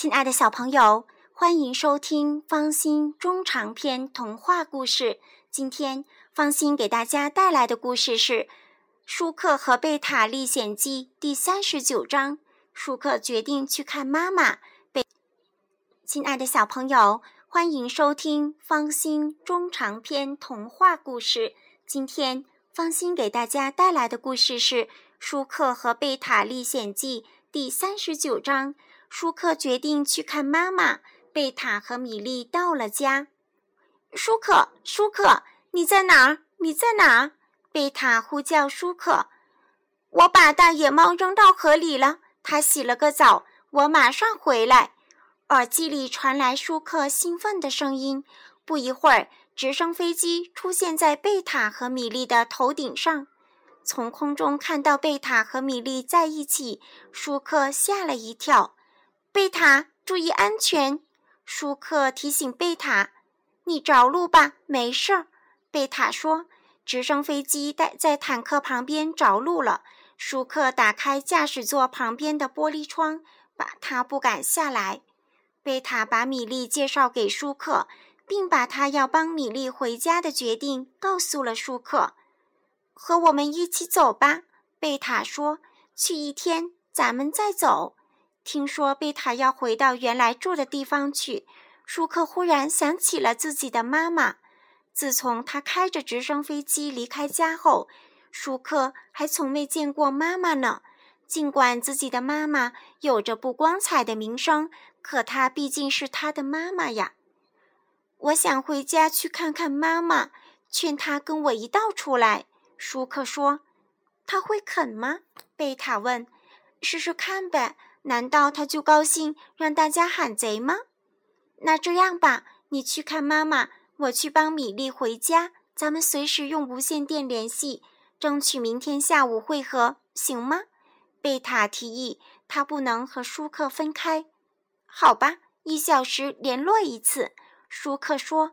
亲爱的小朋友，欢迎收听方心中长篇童话故事。今天方心给大家带来的故事是《舒克和贝塔历险记》第三十九章。舒克决定去看妈妈。贝，亲爱的小朋友，欢迎收听方心中长篇童话故事。今天方心给大家带来的故事是《舒克和贝塔历险记》第三十九章。舒克决定去看妈妈。贝塔和米莉到了家。舒克，舒克，你在哪儿？你在哪儿？贝塔呼叫舒克。我把大野猫扔到河里了，它洗了个澡，我马上回来。耳机里传来舒克兴奋的声音。不一会儿，直升飞机出现在贝塔和米莉的头顶上。从空中看到贝塔和米莉在一起，舒克吓了一跳。贝塔，注意安全！舒克提醒贝塔：“你着陆吧，没事儿。”贝塔说：“直升飞机在在坦克旁边着陆了。”舒克打开驾驶座旁边的玻璃窗，把他不敢下来。贝塔把米莉介绍给舒克，并把他要帮米莉回家的决定告诉了舒克。“和我们一起走吧。”贝塔说，“去一天，咱们再走。”听说贝塔要回到原来住的地方去，舒克忽然想起了自己的妈妈。自从他开着直升飞机离开家后，舒克还从未见过妈妈呢。尽管自己的妈妈有着不光彩的名声，可她毕竟是他的妈妈呀。我想回家去看看妈妈，劝她跟我一道出来。舒克说：“他会肯吗？”贝塔问。“试试看呗。”难道他就高兴让大家喊贼吗？那这样吧，你去看妈妈，我去帮米莉回家，咱们随时用无线电联系，争取明天下午会合，行吗？贝塔提议，他不能和舒克分开。好吧，一小时联络一次。舒克说：“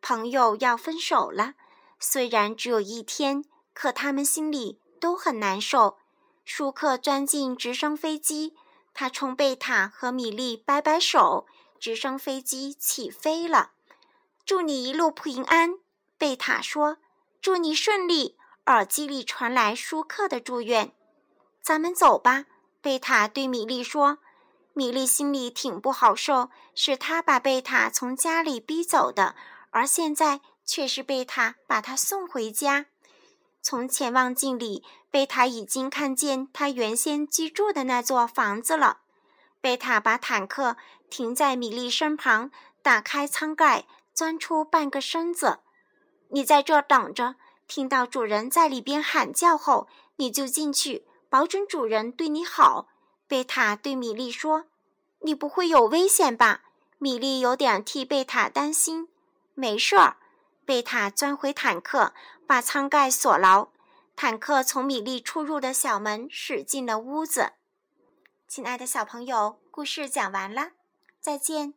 朋友要分手了，虽然只有一天，可他们心里都很难受。”舒克钻进直升飞机。他冲贝塔和米莉摆摆手，直升飞机起飞了。祝你一路平安，贝塔说。祝你顺利，耳机里传来舒克的祝愿。咱们走吧，贝塔对米莉说。米莉心里挺不好受，是他把贝塔从家里逼走的，而现在却是贝塔把他送回家。从潜望镜里，贝塔已经看见他原先居住的那座房子了。贝塔把坦克停在米莉身旁，打开舱盖，钻出半个身子。你在这等着，听到主人在里边喊叫后，你就进去，保准主人对你好。贝塔对米莉说：“你不会有危险吧？”米莉有点替贝塔担心。没事儿。贝塔钻回坦克，把舱盖锁牢。坦克从米粒出入的小门驶进了屋子。亲爱的小朋友，故事讲完了，再见。